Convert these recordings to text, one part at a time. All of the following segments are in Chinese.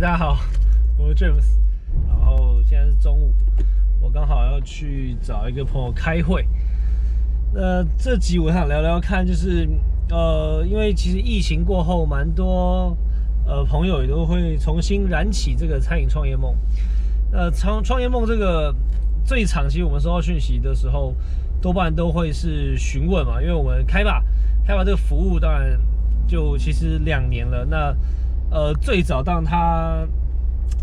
大家好，我是 James。然后现在是中午，我刚好要去找一个朋友开会。那这集我想聊聊看，就是呃，因为其实疫情过后，蛮多呃朋友也都会重新燃起这个餐饮创业梦。呃，创创业梦这个最长期，我们收到讯息的时候，多半都会是询问嘛，因为我们开吧开吧这个服务，当然就其实两年了。那呃，最早当它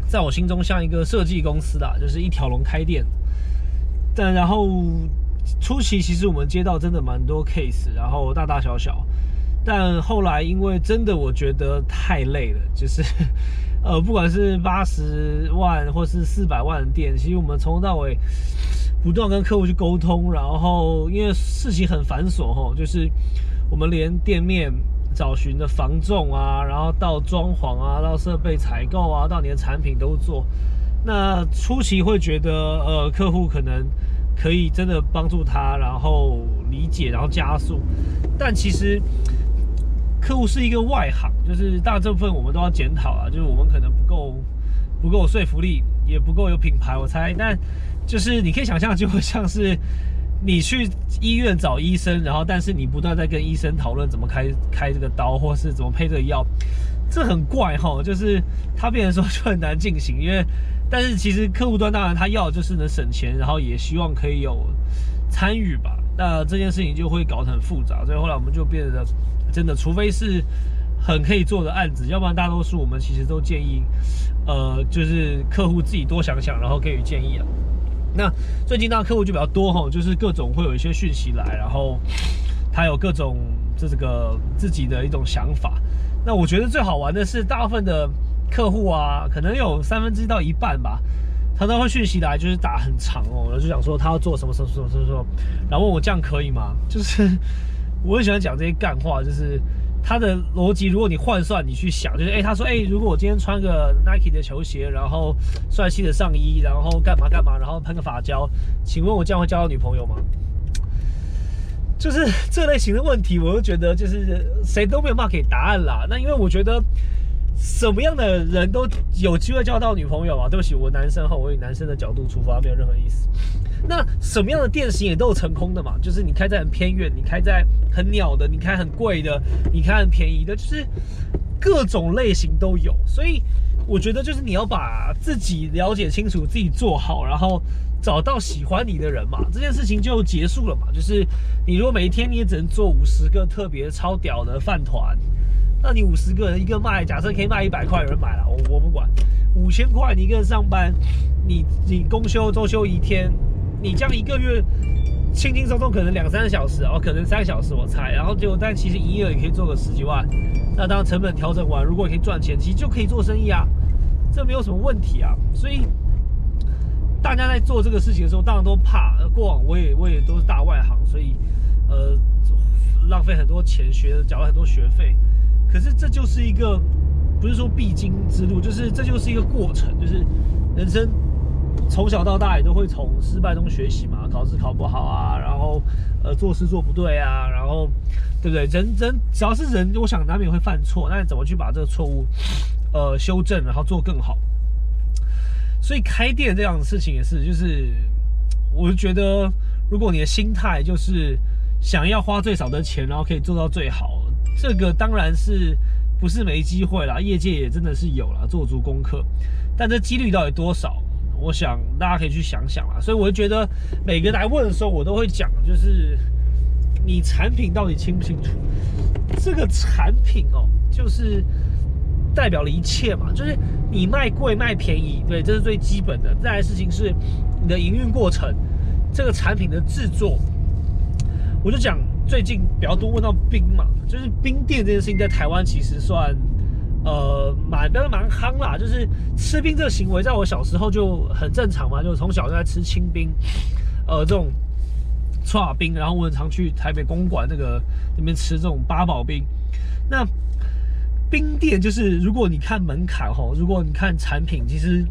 在我心中像一个设计公司啦，就是一条龙开店。但然后初期其实我们接到真的蛮多 case，然后大大小小。但后来因为真的我觉得太累了，就是 呃，不管是八十万或是四百万的店，其实我们从头到尾不断跟客户去沟通，然后因为事情很繁琐吼，就是我们连店面。找寻的防重啊，然后到装潢啊，到设备采购啊，到你的产品都做。那初期会觉得，呃，客户可能可以真的帮助他，然后理解，然后加速。但其实客户是一个外行，就是大部分我们都要检讨啊，就是我们可能不够不够说服力，也不够有品牌，我猜。但就是你可以想象，就会像是。你去医院找医生，然后但是你不断在跟医生讨论怎么开开这个刀，或是怎么配这个药，这很怪哈，就是他变成说就很难进行，因为但是其实客户端当然他要就是能省钱，然后也希望可以有参与吧，那这件事情就会搞得很复杂，所以后来我们就变得真的，除非是很可以做的案子，要不然大多数我们其实都建议，呃，就是客户自己多想想，然后给予建议啊。那最近那客户就比较多哈，就是各种会有一些讯息来，然后他有各种这个自己的一种想法。那我觉得最好玩的是，大部分的客户啊，可能有三分之一到一半吧，常常会讯息来，就是打很长哦，然后就想说他要做什么什么什么什么，然后问我这样可以吗？就是 我很喜欢讲这些干话，就是。他的逻辑，如果你换算，你去想，就是哎，他说哎，如果我今天穿个 Nike 的球鞋，然后帅气的上衣，然后干嘛干嘛，然后喷个发胶，请问我这样会交到女朋友吗？就是这类型的问题，我就觉得就是谁都没有办法给答案啦。那因为我觉得。什么样的人都有机会交到女朋友啊？对不起，我男生哈，我以男生的角度出发，没有任何意思。那什么样的店型也都有成功的嘛？就是你开在很偏远，你开在很鸟的，你开很贵的，你开很便宜的，就是各种类型都有。所以我觉得，就是你要把自己了解清楚，自己做好，然后找到喜欢你的人嘛，这件事情就结束了嘛。就是你如果每一天你也只能做五十个特别超屌的饭团。那你五十个人一个卖，假设可以卖一百块，有人买了，我我不管。五千块你一个人上班，你你公休周休一天，你这样一个月轻轻松松可能两三个小时哦，可能三个小时我猜，然后就但其实营业额也可以做个十几万。那当然成本调整完，如果可以赚钱，其实就可以做生意啊，这没有什么问题啊。所以大家在做这个事情的时候，当然都怕。过往我也我也都是大外行，所以呃浪费很多钱学，缴了很多学费。可是这就是一个，不是说必经之路，就是这就是一个过程，就是人生从小到大也都会从失败中学习嘛，考试考不好啊，然后呃做事做不对啊，然后对不对？人人只要是人，我想难免会犯错，那你怎么去把这个错误呃修正，然后做更好？所以开店这样的事情也是，就是我就觉得，如果你的心态就是想要花最少的钱，然后可以做到最好。这个当然是不是没机会啦，业界也真的是有了，做足功课，但这几率到底多少？我想大家可以去想想啦。所以我就觉得每个来问的时候，我都会讲，就是你产品到底清不清楚？这个产品哦，就是代表了一切嘛，就是你卖贵卖便宜，对，这是最基本的。再来事情是你的营运过程，这个产品的制作，我就讲。最近比较多问到冰嘛，就是冰店这件事情在台湾其实算，呃，蛮蛮蛮夯啦。就是吃冰这个行为，在我小时候就很正常嘛，就从小就在吃清冰，呃，这种串冰，然后我很常去台北公馆那个那边吃这种八宝冰。那冰店就是如果你看门槛哈，如果你看产品，其实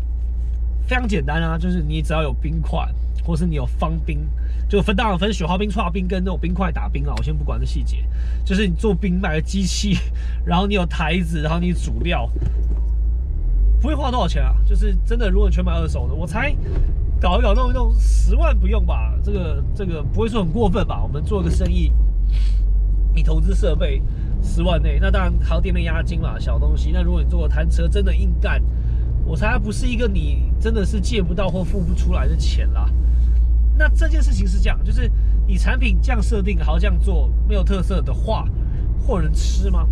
非常简单啊，就是你只要有冰块。或是你有方冰，就分当然分雪花冰、串冰跟那种冰块打冰啊。我先不管这细节，就是你做冰卖的机器，然后你有台子，然后你煮料，不会花多少钱啊，就是真的，如果全买二手的，我才搞一搞弄一弄，十万不用吧？这个这个不会说很过分吧？我们做个生意，你投资设备十万内，那当然还有店面押金嘛，小东西。那如果你做个摊车，真的硬干，我才不是一个你真的是借不到或付不出来的钱啦。那这件事情是这样，就是你产品这样设定，好这样做没有特色的话，或人吃吗？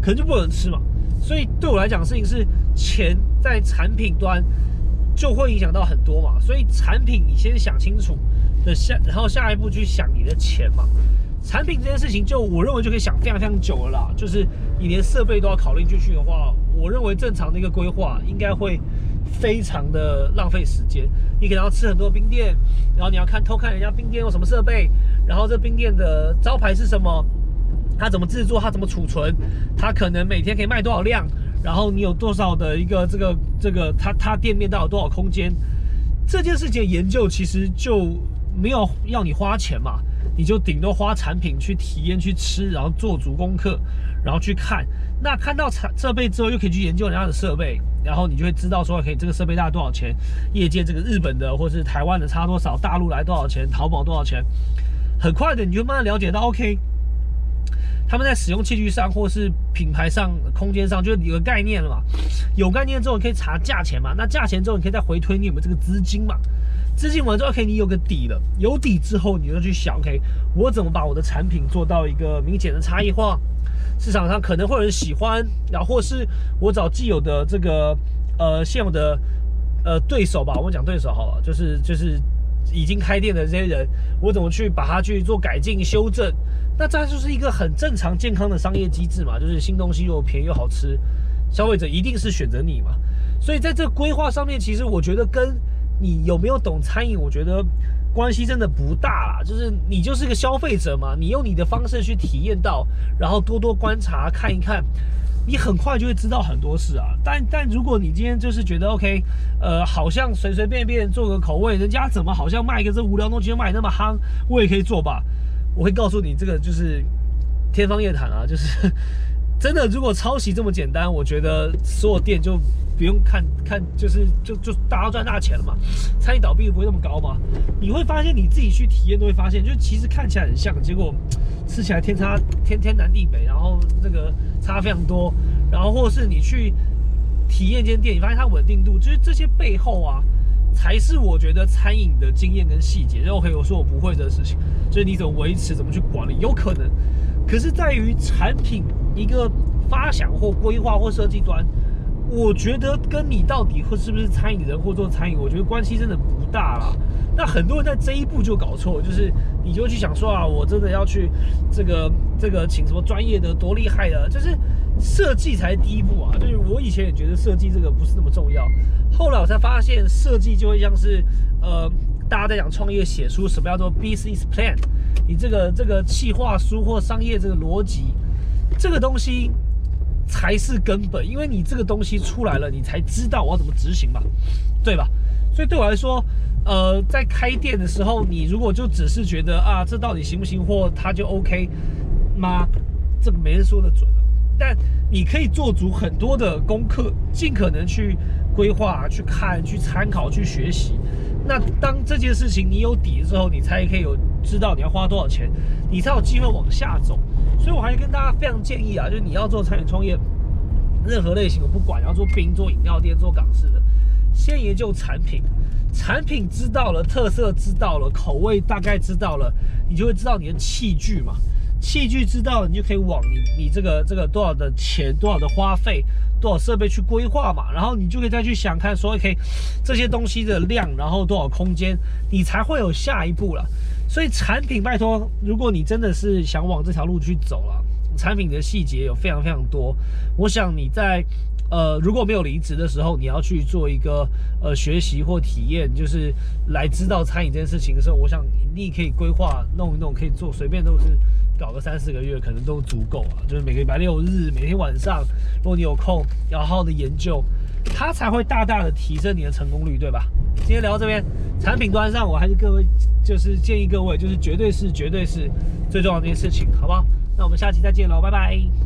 可能就不能吃嘛。所以对我来讲，事情是钱在产品端就会影响到很多嘛。所以产品你先想清楚的下，然后下一步去想你的钱嘛。产品这件事情，就我认为就可以想非常非常久了啦。就是你连设备都要考虑进去的话，我认为正常的一个规划应该会非常的浪费时间。你可能要吃很多冰店，然后你要看偷看人家冰店用什么设备，然后这冰店的招牌是什么，它怎么制作，它怎么储存，它可能每天可以卖多少量，然后你有多少的一个这个这个，它它店面到有多少空间，这件事情研究其实就没有要你花钱嘛。你就顶多花产品去体验、去吃，然后做足功课，然后去看。那看到产设备之后，又可以去研究人家的设备，然后你就会知道说，可以这个设备大概多少钱？业界这个日本的或是台湾的差多少？大陆来多少钱？淘宝多少钱？很快的，你就慢慢了解到，OK，他们在使用器具上或是品牌上、空间上，就有个概念了嘛。有概念之后，你可以查价钱嘛。那价钱之后，你可以再回推你有没有这个资金嘛。资金完之后，OK，你有个底了。有底之后，你就去想，OK，我怎么把我的产品做到一个明显的差异化？市场上可能会有人喜欢，然后或是我找既有的这个呃现有的呃对手吧，我们讲对手好了，就是就是已经开店的这些人，我怎么去把它去做改进修正？那这就是一个很正常健康的商业机制嘛，就是新东西又便宜又好吃，消费者一定是选择你嘛。所以在这规划上面，其实我觉得跟你有没有懂餐饮？我觉得关系真的不大啦。就是你就是个消费者嘛，你用你的方式去体验到，然后多多观察看一看，你很快就会知道很多事啊。但但如果你今天就是觉得 OK，呃，好像随随便便做个口味，人家怎么好像卖一个这无聊东西就卖那么夯，我也可以做吧？我会告诉你，这个就是天方夜谭啊！就是 真的，如果抄袭这么简单，我觉得所有店就。不用看看，就是就就大家赚大钱了嘛，餐饮倒闭不会那么高嘛？你会发现你自己去体验都会发现，就其实看起来很像，结果吃起来天差天天南地北，然后这个差非常多，然后或是你去体验间店，你发现它稳定度，就是这些背后啊，才是我觉得餐饮的经验跟细节。然后可以我说我不会的事情，就是你怎么维持，怎么去管理，有可能，可是在于产品一个发想或规划或设计端。我觉得跟你到底会是不是餐饮人或做餐饮，我觉得关系真的不大啦。那很多人在这一步就搞错，就是你就去想说啊，我真的要去这个这个请什么专业的多厉害的，就是设计才是第一步啊。就是我以前也觉得设计这个不是那么重要，后来我才发现设计就会像是呃大家在讲创业写出，什么叫做 business plan，你这个这个企划书或商业这个逻辑，这个东西。才是根本，因为你这个东西出来了，你才知道我要怎么执行嘛，对吧？所以对我来说，呃，在开店的时候，你如果就只是觉得啊，这到底行不行，或它就 OK 吗？这个没人说的准的。但你可以做足很多的功课，尽可能去规划、去看、去参考、去学习。那当这件事情你有底之后，你才可以有知道你要花多少钱，你才有机会往下走。所以我还是跟大家非常建议啊，就是你要做餐饮创业，任何类型我不管，要做冰、做饮料店、做港式的，先研究产品，产品知道了，特色知道了，口味大概知道了，你就会知道你的器具嘛。器具知道了，你就可以往你你这个这个多少的钱、多少的花费、多少设备去规划嘛，然后你就可以再去想看说，OK，这些东西的量，然后多少空间，你才会有下一步了。所以产品，拜托，如果你真的是想往这条路去走了，产品的细节有非常非常多。我想你在呃如果没有离职的时候，你要去做一个呃学习或体验，就是来知道餐饮这件事情的时候，我想你可以规划弄一弄，可以做，随便都是。搞个三四个月可能都足够啊，就是每个礼拜六日每天晚上，如果你有空，要好好的研究，它才会大大的提升你的成功率，对吧？今天聊到这边，产品端上我还是各位就是建议各位，就是绝对是绝对是最重要的一件事情，好不好？那我们下期再见喽，拜拜。